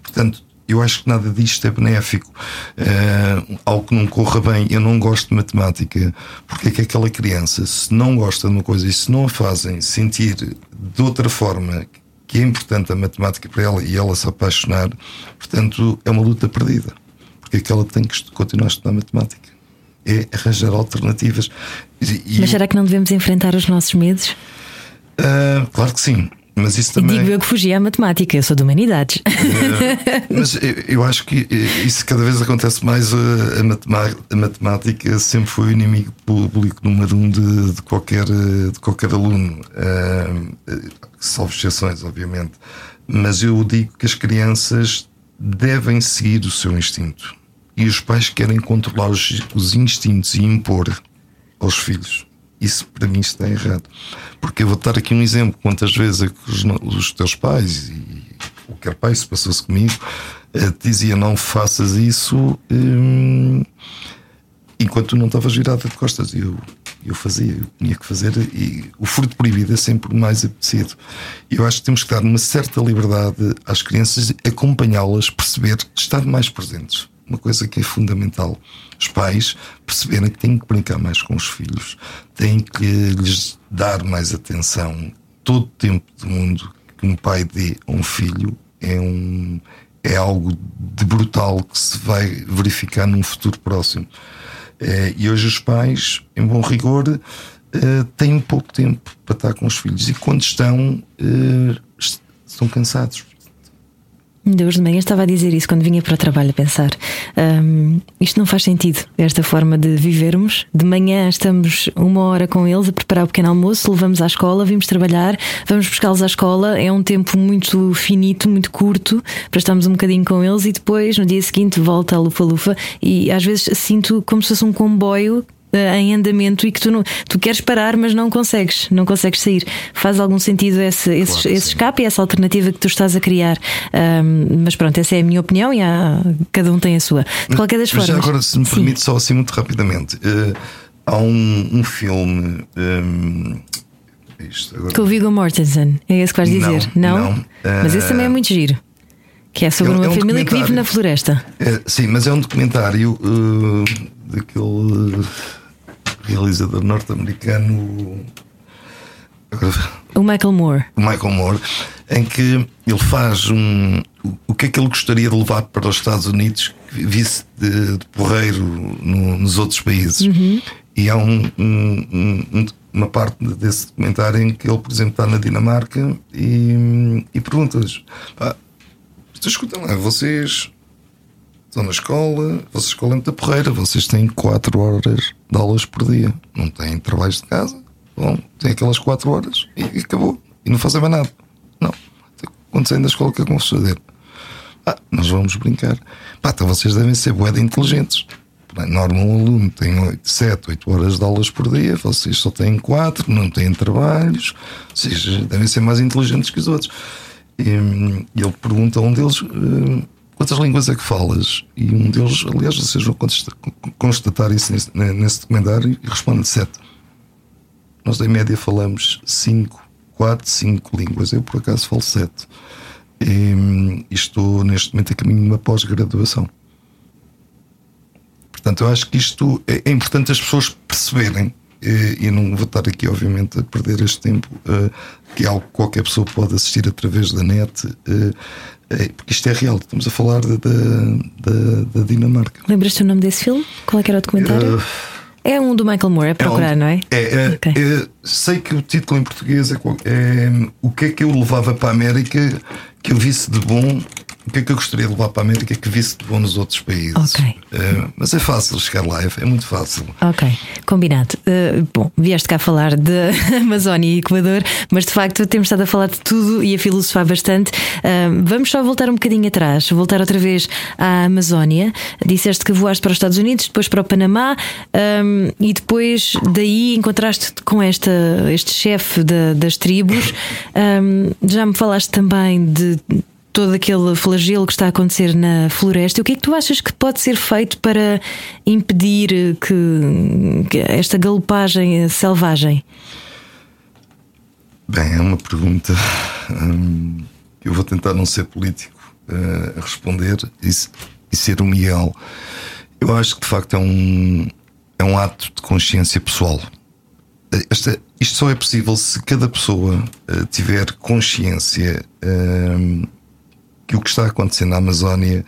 Portanto, eu acho que nada disto é benéfico. Uh, algo que não corra bem, eu não gosto de matemática, porque é que aquela criança, se não gosta de uma coisa e se não a fazem sentir de outra forma que é importante a matemática para ela e ela se apaixonar, portanto, é uma luta perdida. Porque é que ela tem que continuar a estudar matemática. É arranjar alternativas. E, Mas será que não devemos enfrentar os nossos medos? Uh, claro que sim. Mas isso também... Digo eu que fugi à matemática, eu sou de humanidades. É, mas eu, eu, acho que isso cada vez acontece mais. A, matemática, a matemática sempre foi o inimigo público número um de, de qualquer, de qualquer aluno, uh, salvo exceções, obviamente. Mas eu digo que as crianças devem seguir o seu instinto e os pais querem controlar os, os instintos e impor aos filhos. Isso para mim está errado. Porque eu vou dar aqui um exemplo: quantas vezes é que os, os teus pais e qualquer pai, se passou-se comigo, eh, dizia não faças isso hum, enquanto não estavas virado de costas. E eu, eu fazia, eu tinha que fazer. E o fruto proibido é sempre mais apetecido. Eu acho que temos que dar uma certa liberdade às crianças, acompanhá-las, perceber, estar mais presentes uma coisa que é fundamental. Os pais perceberem que têm que brincar mais com os filhos, têm que lhes dar mais atenção. Todo o tempo do mundo que um pai dê a um filho é, um, é algo de brutal que se vai verificar num futuro próximo. É, e hoje os pais, em bom rigor, é, têm pouco tempo para estar com os filhos. E quando estão, é, estão cansados Deus de manhã estava a dizer isso quando vinha para o trabalho a pensar. Um, isto não faz sentido, esta forma de vivermos. De manhã estamos uma hora com eles a preparar o pequeno almoço, levamos à escola, vimos trabalhar, vamos buscá-los à escola. É um tempo muito finito, muito curto, para estarmos um bocadinho com eles e depois, no dia seguinte, volta a lufa-lufa. E às vezes sinto como se fosse um comboio em andamento e que tu, não, tu queres parar, mas não consegues, não consegues sair. Faz algum sentido esse, esse, claro, esse escape e essa alternativa que tu estás a criar. Um, mas pronto, essa é a minha opinião e há, cada um tem a sua. De qualquer das mas formas. Já agora, se me permite, Sim. só assim muito rapidamente. Uh, há um, um filme. Um, isto, agora... Com o Viggo Mortensen, é esse que vais dizer? Não? não? não. Mas esse também é muito giro. Que é sobre é, uma é um família que vive na floresta. É, sim, mas é um documentário uh, daquele realizador norte-americano. O Michael Moore. O Michael Moore, em que ele faz um. O que é que ele gostaria de levar para os Estados Unidos, visse de, de porreiro no, nos outros países. Uhum. E há um, um, um, uma parte desse documentário em que ele, por exemplo, está na Dinamarca e, e perguntas: pá, escutam lá, vocês estão na escola, vossa escola é muita porreira, vocês têm 4 horas de aulas por dia, não têm trabalhos de casa, bom, têm aquelas 4 horas e, acabou. E não fazem mais nada. Não. Quando saem da escola, o que é que vão fazer? Ah, nós vamos brincar. Pá, então vocês devem ser boeda inteligentes. Normal um aluno tem 8, 7, 8 horas de aulas por dia, vocês só têm 4, não têm trabalhos, vocês devem ser mais inteligentes que os outros. E, e ele pergunta a um deles. Quantas línguas é que falas? E um deles, aliás, vocês vão constatar isso nesse, nesse documentário e responde sete. Nós, em média, falamos cinco, quatro, cinco línguas. Eu, por acaso, falo sete. E, e estou, neste momento, a caminho de uma pós-graduação. Portanto, eu acho que isto é, é importante as pessoas perceberem e não vou estar aqui, obviamente, a perder este tempo, uh, que é algo que qualquer pessoa pode assistir através da net, é, porque isto é real, estamos a falar da, Dinamarca. Lembras-te o nome desse filme? Qual é era o documentário? Uh, é um do Michael Moore, é procurar, é um, não é? É, é, okay. é, sei que o título em português é, é O que é que eu levava para a América que eu visse de bom o que é que eu gostaria de levar para a América que visse de bom nos outros países. Ok. Uh, mas é fácil chegar lá, é, é muito fácil. Ok, combinado. Uh, bom, vieste cá falar de Amazónia e Equador, mas de facto temos estado a falar de tudo e a filosofar bastante. Uh, vamos só voltar um bocadinho atrás, voltar outra vez à Amazónia. Disseste que voaste para os Estados Unidos, depois para o Panamá um, e depois daí encontraste com esta, este chefe das tribos. Um, já me falaste também de todo aquele flagelo que está a acontecer na floresta. O que é que tu achas que pode ser feito para impedir que, que esta galopagem selvagem? Bem, é uma pergunta. Hum, eu vou tentar não ser político uh, a responder e, e ser o Miguel. Eu acho que de facto é um, é um ato de consciência pessoal. Esta, isto só é possível se cada pessoa uh, tiver consciência uh, que o que está acontecendo na Amazónia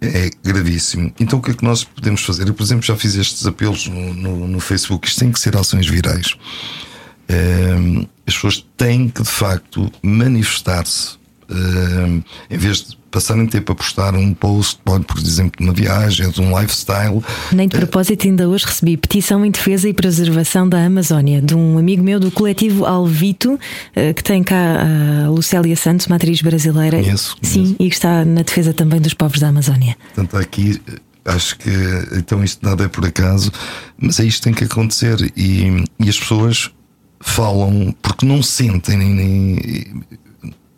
é gravíssimo. Então o que é que nós podemos fazer? Eu, por exemplo, já fiz estes apelos no, no, no Facebook. Isto tem que ser ações virais. Uh, as pessoas têm que, de facto, manifestar-se Uh, em vez de passarem tempo a postar um post, por exemplo, de uma viagem, de um lifestyle. Nem de propósito, ainda hoje recebi petição em defesa e preservação da Amazónia, de um amigo meu do coletivo Alvito, uh, que tem cá a Lucélia Santos, uma atriz brasileira. Conheço, conheço. Sim, e que está na defesa também dos povos da Amazónia. Portanto, aqui acho que então isto nada é por acaso, mas é isto que tem que acontecer e, e as pessoas falam porque não sentem nem,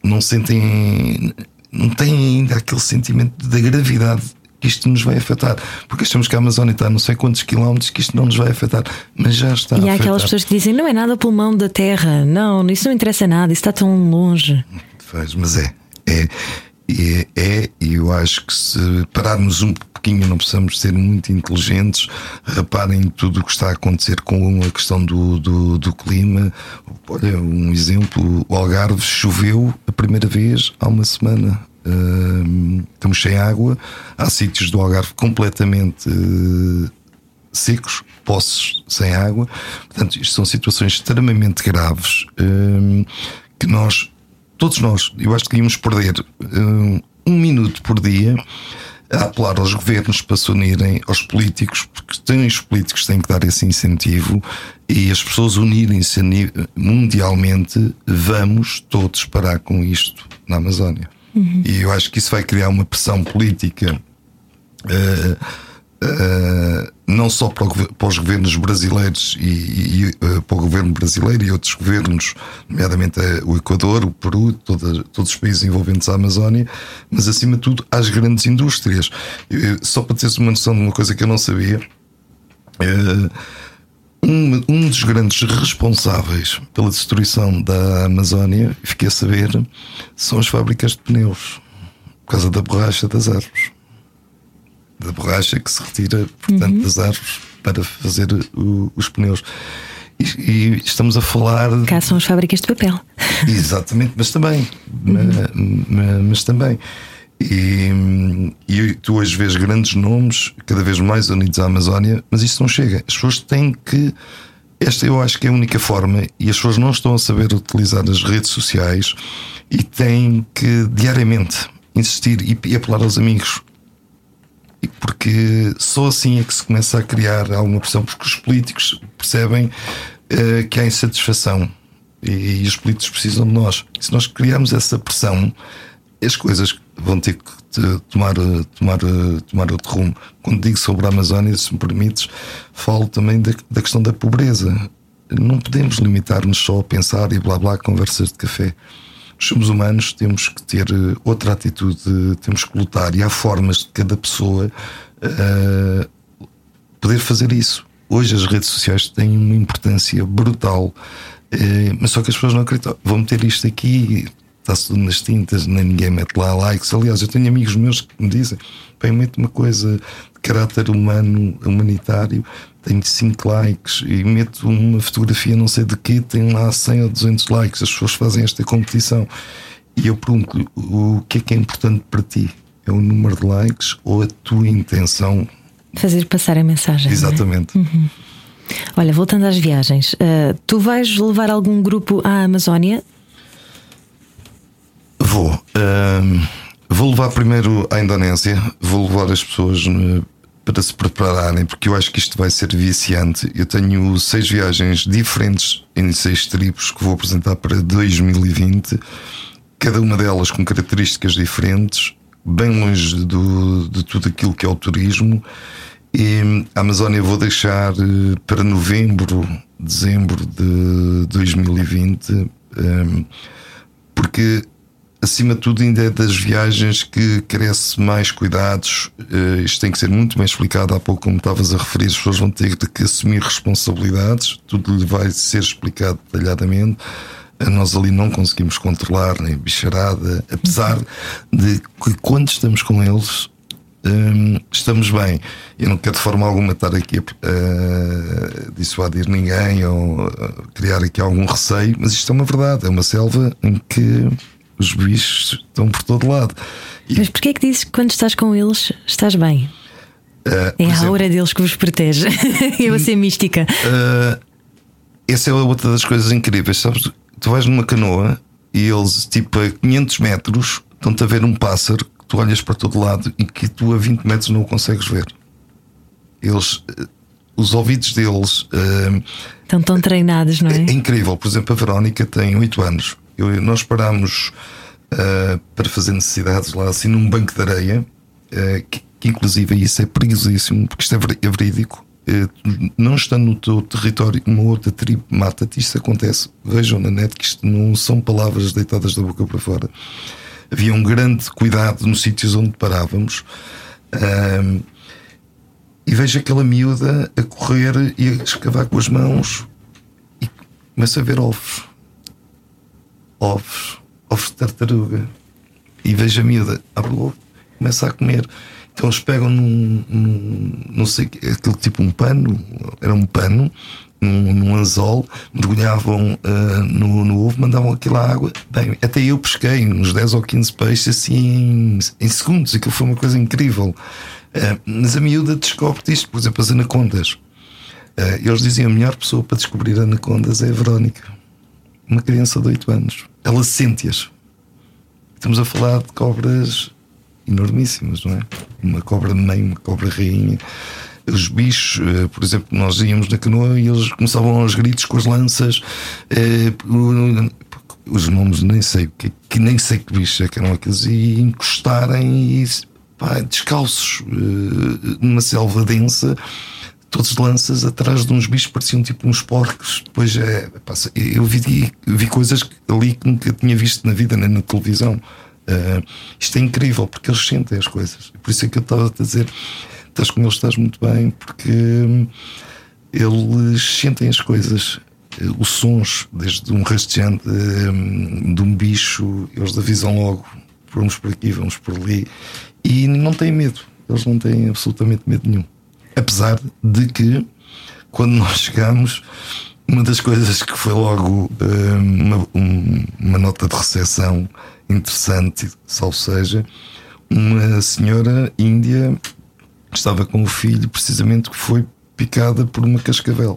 não sentem, não têm ainda aquele sentimento da gravidade que isto nos vai afetar. Porque achamos que a Amazónia está a não sei quantos quilómetros que isto não nos vai afetar, mas já está. E há aquelas pessoas que dizem: não é nada pulmão da terra, não, isso não interessa nada, isso está tão longe. Faz, mas é, é, é, é, e eu acho que se pararmos um pouquinho, não precisamos ser muito inteligentes. Reparem tudo o que está a acontecer com a questão do, do, do, clima. Olha, um exemplo: o Algarve choveu a primeira vez há uma semana. Uh, estamos sem água. Há sítios do Algarve completamente uh, secos, poços sem água. Portanto, isto são situações extremamente graves uh, que nós, todos nós, eu acho que íamos perder um minuto por dia a apelar aos governos para se unirem aos políticos, porque tem, os políticos têm que dar esse incentivo e as pessoas unirem-se mundialmente, vamos todos parar com isto na Amazónia. Uhum. E eu acho que isso vai criar uma pressão política. Uh, Uh, não só para, o, para, os governos brasileiros e, e uh, para o governo brasileiro e outros governos, nomeadamente uh, o Equador, o Peru, toda, todos os países envolventes à Amazónia, mas acima de tudo às grandes indústrias. só para teres uma noção de uma coisa que eu não sabia, um, um dos grandes responsáveis pela destruição da Amazónia, fiquei a saber, são as fábricas de pneus, por causa da borracha das árvores da borracha que se retira, portanto, uhum. das árvores para fazer o, os pneus. E, e, estamos a falar. Cá são as fábricas de papel. Exatamente, mas também. Uhum. Mas, mas, também. E, e, tu hoje vês grandes nomes, cada vez mais unidos à Amazónia, mas isso não chega. As pessoas têm que. Esta eu acho que é a única forma, e as pessoas não estão a saber utilizar as redes sociais e têm que diariamente insistir e, e apelar aos amigos porque só assim é que se começa a criar alguma pressão, porque os políticos percebem uh, que há insatisfação e, e, os políticos precisam de nós. E se nós criarmos essa pressão, as coisas vão ter que tomar, tomar, tomar outro rumo. Quando digo sobre a Amazónia, se me permites, falo também da, da questão da pobreza. Não podemos limitar-nos só a pensar e blá blá conversas de café somos humanos, temos que ter eh, outra atitude, temos que lutar e há formas de cada pessoa uh, poder fazer isso. Hoje as redes sociais têm uma importância brutal, uh, mas só que as pessoas não acreditam. Vou meter isto aqui, está-se tudo nas tintas, nem ninguém mete lá likes. Aliás, eu tenho amigos meus que me dizem: bem, mete uma coisa caráter humano, humanitário, tenho 5 likes e meto uma fotografia não sei de que, tem lá 100 ou 200 likes. As pessoas fazem esta competição. E eu pergunto o que é que é importante para ti? É o número de likes ou a tua intenção? Fazer passar a mensagem. É? Exatamente. É? Uhum. Olha, voltando às viagens, uh, tu vais levar algum grupo à Amazónia? Vou. Uh, vou levar primeiro à Indonésia, vou levar as pessoas uh, para se prepararem, porque eu acho que isto vai ser viciante. Eu tenho seis viagens diferentes em seis tribos que vou apresentar para 2020, cada uma delas com características diferentes, bem longe do, de tudo aquilo que é o turismo. E a Amazónia vou deixar eh, para novembro, dezembro de 2020, ehm, porque acima de tudo, ainda é das viagens que cresce mais cuidados. Uh, isto tem que ser muito bem explicado. Há pouco, como estavas a referir, as pessoas vão ter que assumir responsabilidades, tudo lhe vai ser explicado detalhadamente. Uh, nós ali não conseguimos controlar nem bicharada, apesar de que quando estamos com eles. Um, estamos bem. Eu não quero de forma alguma estar aqui a uh, dissuadir ninguém ou criar aqui algum receio, mas isto é uma verdade. É uma selva em que os bichos estão por todo lado. E... Mas porquê é que dizes que quando estás com eles estás bem? Uh, é a exemplo, aura deles que vos protege. Eu a ser mística. Uh, essa é outra das coisas incríveis. Sabes, tu vais numa canoa e eles, tipo, a 500 metros, estão-te a ver um pássaro que tu olhas para todo lado e que tu a 20 metros não o consegues ver. Eles, eh, os ouvidos deles. Uh, estão tão treinados, não é? É incrível. Por exemplo, a Verónica tem 8 anos eu, nós parámos uh, para fazer necessidades lá, assim, num banco de areia, uh, que, que, inclusive isso é perigosíssimo, porque isto é, é verídico. Uh, não estando no teu território, uma outra tribo mata-te, isto acontece. Vejam na net que isto não são palavras deitadas da boca para fora. Havia um grande cuidado nos sítios onde parávamos. e vejo aquela miúda a correr e a escavar com as mãos e começa a ver ovos ovos, ovos de tartaruga. E vejo a miúda, abre o ovo, começa a comer. Então eles pegam num, num não sei, aquele tipo um pano, era um pano, num, num anzol, mergulhavam uh, no, no, ovo, mandavam aquela água. Bem, até eu pesquei uns 10 ou 15 peixes assim em, em segundos, aquilo foi uma coisa incrível. Uh, mas a miúda descobre isto, por exemplo, as anacondas. Uh, eles diziam a melhor pessoa para descobrir anacondas é a Verónica uma criança de 8 anos. Ela sente-as. Estamos a falar de cobras enormíssimas, não é? Uma cobra mãe, uma cobra rainha. Os bichos, eh, por exemplo, nós íamos na canoa e eles começavam aos gritos com as lanças. Eh, os nomes nem sei, que, que nem sei que bichos é que eram aqueles, e encostarem e pá, descalços eh, numa selva densa todos lanças atrás de uns bichos pareciam tipo uns porcos. Depois é, passa, eu vi, vi coisas ali que nunca tinha visto na vida, nem na televisão. Uh, isto é incrível porque eles sentem as coisas. Por isso é que eu estava a dizer: estás com eles, estás muito bem, porque hum, eles sentem as coisas. Os sons, desde um rastejante uh, de um bicho, eles avisam logo: vamos por aqui, vamos por ali, e não têm medo. Eles não têm absolutamente medo nenhum. Apesar de que, quando nós chegamos, uma das coisas que foi logo uh, uma, um, uma, nota de recepção interessante, salvo seja, uma senhora índia estava com o filho, precisamente que foi picada por uma cascavel.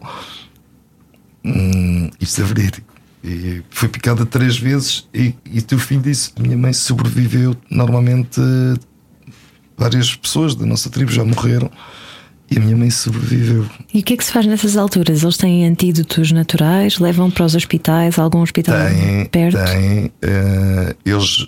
Hum, isto é verídico. E foi picada três vezes e, e teu filho disse: Minha mãe sobreviveu. Normalmente, várias pessoas da nossa tribo já morreram e a minha mãe sobreviveu. E o que é que se faz nessas alturas? Eles têm antídotos naturais? Levam para os hospitais? Algum hospital tem, perto? Tem. Uh, eles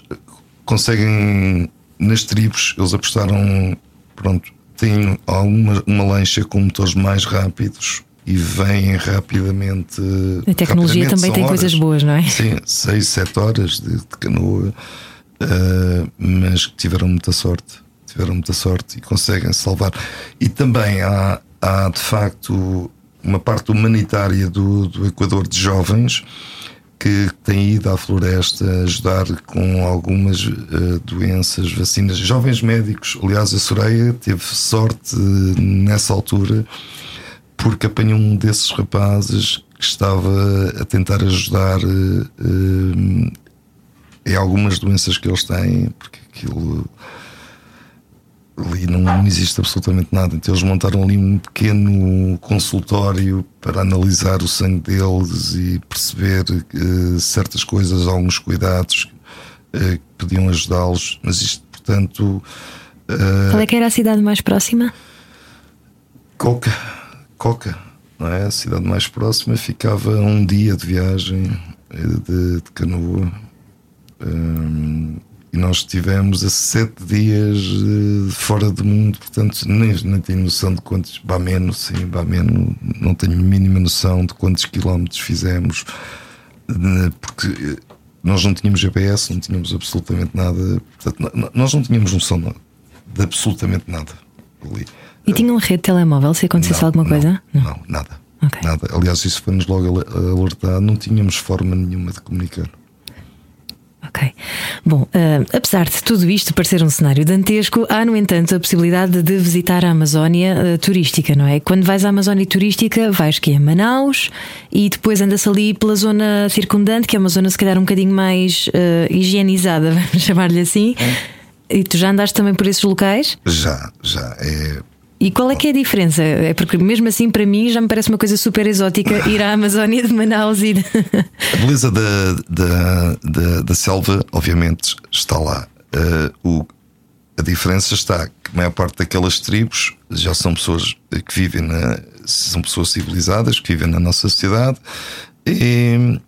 conseguem, nas tribos, eles apostaram. Pronto, têm alguma uma lancha com motores mais rápidos e vêm rapidamente. A tecnologia rapidamente, também tem horas, coisas boas, não é? Sim, 6, 7 horas de, de canoa, uh, mas tiveram muita sorte tiveram muita sorte e conseguem salvar. E também há, há de facto uma parte humanitária do, do Equador de jovens que têm ido à floresta ajudar com algumas uh, doenças, vacinas. Jovens médicos, aliás, a Soreia teve sorte uh, nessa altura porque apanhou um desses rapazes que estava a tentar ajudar uh, em algumas doenças que eles têm, porque aquilo ali não, não, existe absolutamente nada. Então eles montaram ali um pequeno consultório para analisar o sangue deles e perceber uh, certas coisas, alguns cuidados uh, que podiam ajudá-los. Mas isto, portanto. Uh, Qual é que era a cidade mais próxima? Coca. Coca. Não é? A cidade mais próxima ficava um dia de viagem de, de canoa. Um, e nós estivemos a sete dias uh, fora do mundo, portanto nem, nem tenho noção de quantos, Bameno, sim, Bameno, não tenho mínima noção de quantos quilómetros fizemos, uh, porque nós não tínhamos GPS, não tínhamos absolutamente nada. Portanto, nós não tínhamos noção de absolutamente nada ali. E tinham rede de telemóvel se acontecesse não, alguma coisa? Não, não, nada. Okay. Nada. Aliás, isso foi-nos logo alertado, não tínhamos forma nenhuma de comunicar. Ok. Bom, uh, apesar de tudo isto parecer um cenário dantesco, há, no entanto, a possibilidade de visitar a Amazónia uh, turística, não é? Quando vais à Amazónia turística, vais que é Manaus e depois andas ali pela zona circundante, que é uma zona se calhar um bocadinho mais uh, higienizada, vamos chamar-lhe assim. É. E tu já andaste também por esses locais? Já, já. É e qual é que é a diferença? É porque mesmo assim para mim já me parece uma coisa super exótica ir à Amazónia de Manaus e de... A beleza da, da, da, da, selva, obviamente, está lá. Uh, o, a diferença está que a maior parte daquelas tribos já são pessoas que vivem na, são pessoas civilizadas que vivem na nossa sociedade e,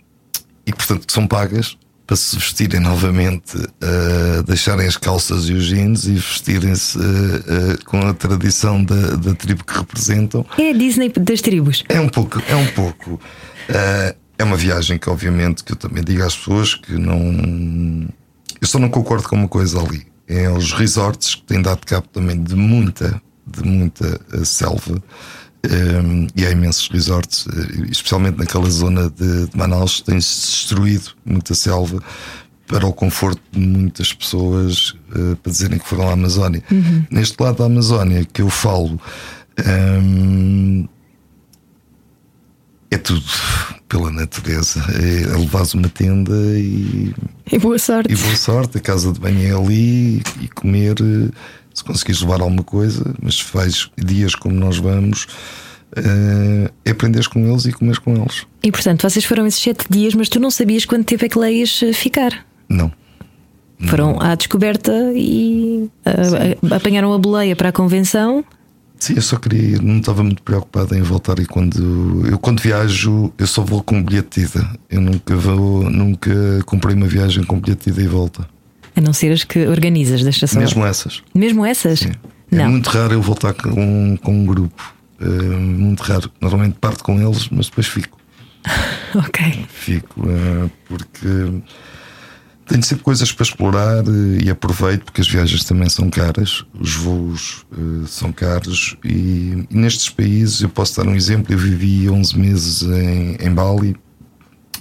e portanto são pagas para se vestirem novamente, uh, deixarem as calças e os jeans e vestirem-se uh, uh, com a tradição da, da, tribo que representam. É a Disney das tribos. É um pouco, é um pouco. é uma viagem que, obviamente, que eu também digo às pessoas que não. Eu só não concordo com uma coisa ali. É os resorts que têm dado cabo também de muita, de muita selva. Um, e há imensos resorts, eh, especialmente naquela zona de, de Manaus, tem-se destruído muita selva para o conforto de muitas pessoas uh, para dizerem que foram à Amazónia. Uhum. Neste lado da Amazónia que eu falo, um, é tudo pela natureza. É levares uma tenda e. E boa sorte. E boa sorte. A casa de banho é ali e comer se conseguires levar alguma coisa, mas faz dias como nós vamos, uh, é aprenderes com eles e comer com eles. E portanto, vocês foram esses sete dias, mas tu não sabias quanto tempo é que lá ias eh, ficar? Não. Foram à descoberta e uh, apanharam a boleia para a convenção. Sim, eu só queria, não estava muito preocupado em voltar e quando eu quando viajo eu só vou com bilhete de ida. Eu nunca vou, nunca comprei uma viagem com bilhete de ida e volta. A não ser as que organizas, deixa só. Mesmo essas. Mesmo essas? Sim. É não. muito raro eu voltar com, com um grupo. É muito raro. Normalmente parto com eles, mas depois fico. ok. Fico, é, porque tenho sempre coisas para explorar e aproveito, porque as viagens também são caras, os voos uh, são caros. E, e, nestes países, eu posso dar um exemplo: eu vivi 11 meses em, em Bali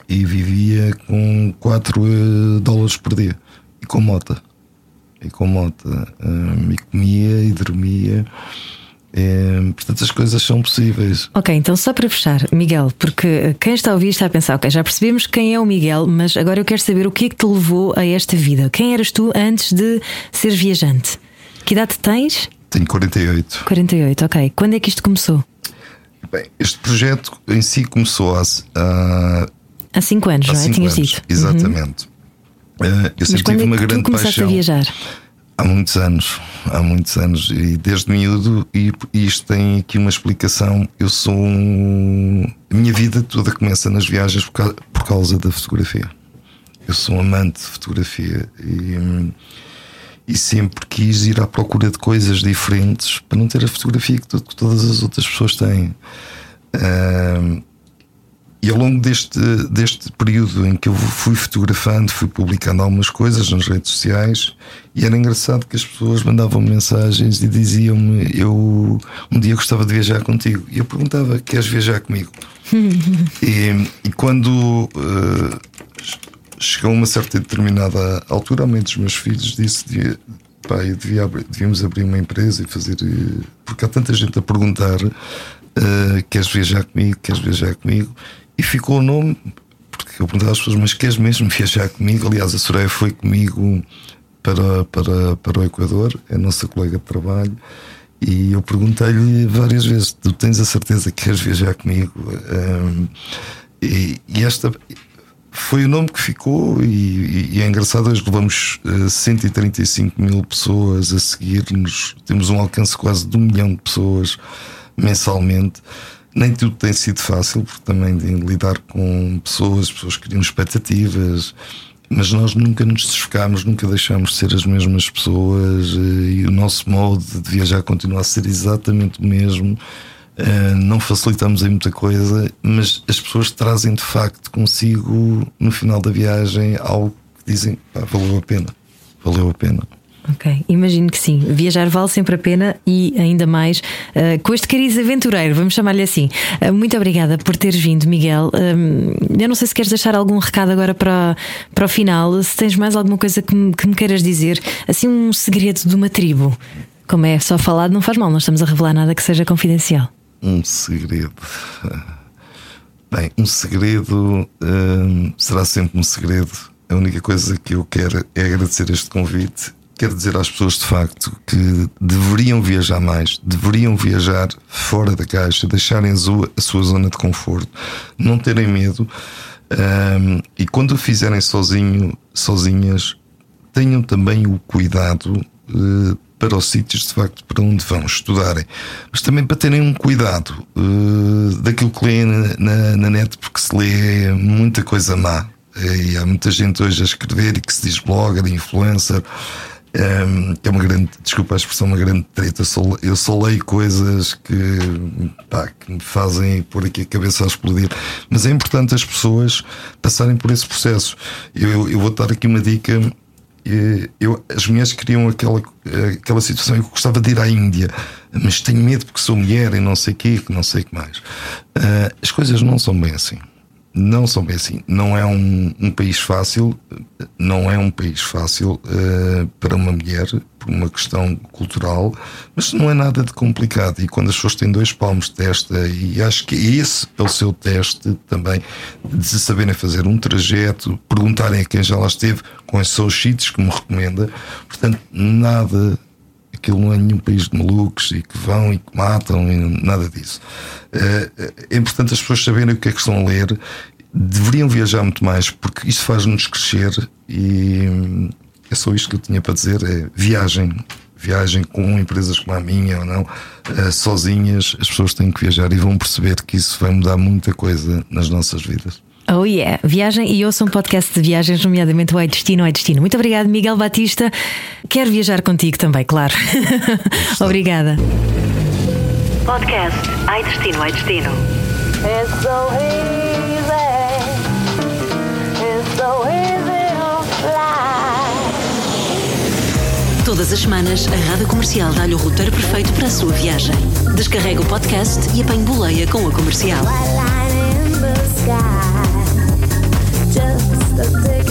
e vivia com 4 uh, dólares por dia e com mota. E com mota. Um, e comia e dormia. É, portanto, as coisas são possíveis. Ok, então só para fechar, Miguel, porque quem está a ouvir está a pensar, ok, já percebemos quem é o Miguel, mas agora eu quero saber o que é que te levou a esta vida. Quem eras tu antes de ser viajante? Que idade tens? Tenho 48. 48, ok. Quando é que isto começou? Bem, este projeto em si começou há. Há, há cinco anos, há não é? Tinhas dito. Exatamente. Uhum. Eh, eu sempre tive é uma grande paixão. a viajar? Há muitos anos, há muitos anos, e desde miúdo, e isto tem aqui uma explicação. Eu sou um. A minha vida toda começa nas viagens por causa, por causa da fotografia. Eu sou um amante de fotografia e, e, sempre quis ir à procura de coisas diferentes para não ter a fotografia que, que todas as outras pessoas têm. Uh, e ao longo deste, deste período em que eu fui fotografando, fui publicando algumas coisas nas redes sociais, e era engraçado que as pessoas mandavam mensagens e diziam-me: Eu um dia gostava de viajar contigo. E eu perguntava: Queres viajar comigo? e, e, quando uh, chegou a uma certa determinada altura, a mãe dos meus filhos disse: Pai, devia abrir, devíamos abrir uma empresa e fazer. Eh, porque há tanta gente a perguntar: uh, Queres viajar comigo? Queres viajar comigo? E ficou o nome, porque eu perguntava às pessoas, mas queres mesmo viajar comigo? Aliás, a Soraya foi comigo para, para, para o Equador, é a nossa colega de trabalho. E eu perguntei-lhe várias vezes: Tu tens a certeza que queres viajar comigo? Um, e, e, esta foi o nome que ficou. E, e é engraçado, hoje levamos uh, 135 mil pessoas a seguir-nos, temos um alcance quase de um milhão de pessoas mensalmente. Nem tudo tem sido fácil, porque também de lidar com pessoas, pessoas criam expectativas, mas nós nunca nos desfocámos, nunca deixámos de ser as mesmas pessoas eh, e o nosso modo de viajar continua a ser exatamente o mesmo. Uh, não facilitamos em muita coisa, mas as pessoas trazem de facto consigo no final da viagem algo que dizem valeu a pena, valeu a pena. Ok, imagino que sim. Viajar vale sempre a pena e ainda mais uh, com este cariz aventureiro, vamos chamar-lhe assim. Uh, muito obrigada por teres vindo, Miguel. Uh, eu não sei se queres deixar algum recado agora para, para o final, se tens mais alguma coisa que me, que me queiras dizer, assim, um segredo de uma tribo. Como é só falado, não faz mal, não estamos a revelar nada que seja confidencial. Um segredo. Bem, um segredo será sempre um segredo. A única coisa que eu quero é agradecer este convite quero dizer às pessoas de facto que deveriam viajar mais, deveriam viajar fora da caixa, deixarem a sua zona de conforto, não terem medo um, e quando o fizerem sozinho, sozinhas, tenham também o cuidado uh, para os sítios de facto para onde vão estudarem, mas também para terem um cuidado uh, daquilo que lêem na, na, na net, porque se lê muita coisa má. E há muita gente hoje a escrever e que se diz blogger, influencer, é uma grande, desculpa a expressão, uma grande treta. Eu só, eu só leio coisas que, pá, que me fazem pôr aqui a cabeça a explodir. Mas é importante as pessoas passarem por esse processo. Eu, eu vou dar aqui uma dica. Eu, as mulheres queriam aquela, aquela situação. Eu gostava de ir à Índia, mas tenho medo porque sou mulher e não sei o que não sei o que mais. Uh, as coisas não são bem assim não são bem assim. Não é um, um país fácil, não é um país fácil uh, para uma mulher, por uma questão cultural, mas não é nada de complicado. E quando as pessoas têm dois palmos de testa, e acho que esse é o seu teste também, de saberem fazer um trajeto, perguntarem a quem já lá esteve, com esses seus sítios que me recomenda, portanto, nada aquilo não é nenhum país de malucos e que vão e que matam e nada disso. Eh, é importante as pessoas saberem o que é que estão a ler. Deveriam viajar muito mais porque isso faz-nos crescer e hum, é só isto que eu tinha para dizer: é viagem. Viagem com empresas como a minha ou não, eh, sozinhas, as pessoas têm que viajar e vão perceber que isso vai mudar muita coisa nas nossas vidas. Oh yeah, viagem e ouçam um podcast de viagens, nomeadamente o Ai Destino, Ai Destino. Muito obrigado, Miguel Batista. Quero viajar contigo também, claro. Obrigada. Podcast Ai Destino, Ai Destino. It's so easy. It's so easy to fly. Todas as semanas, a Rádio Comercial dá-lhe o roteiro perfeito para a sua viagem. Descarrega o podcast e apanhe boleia com a comercial. the day.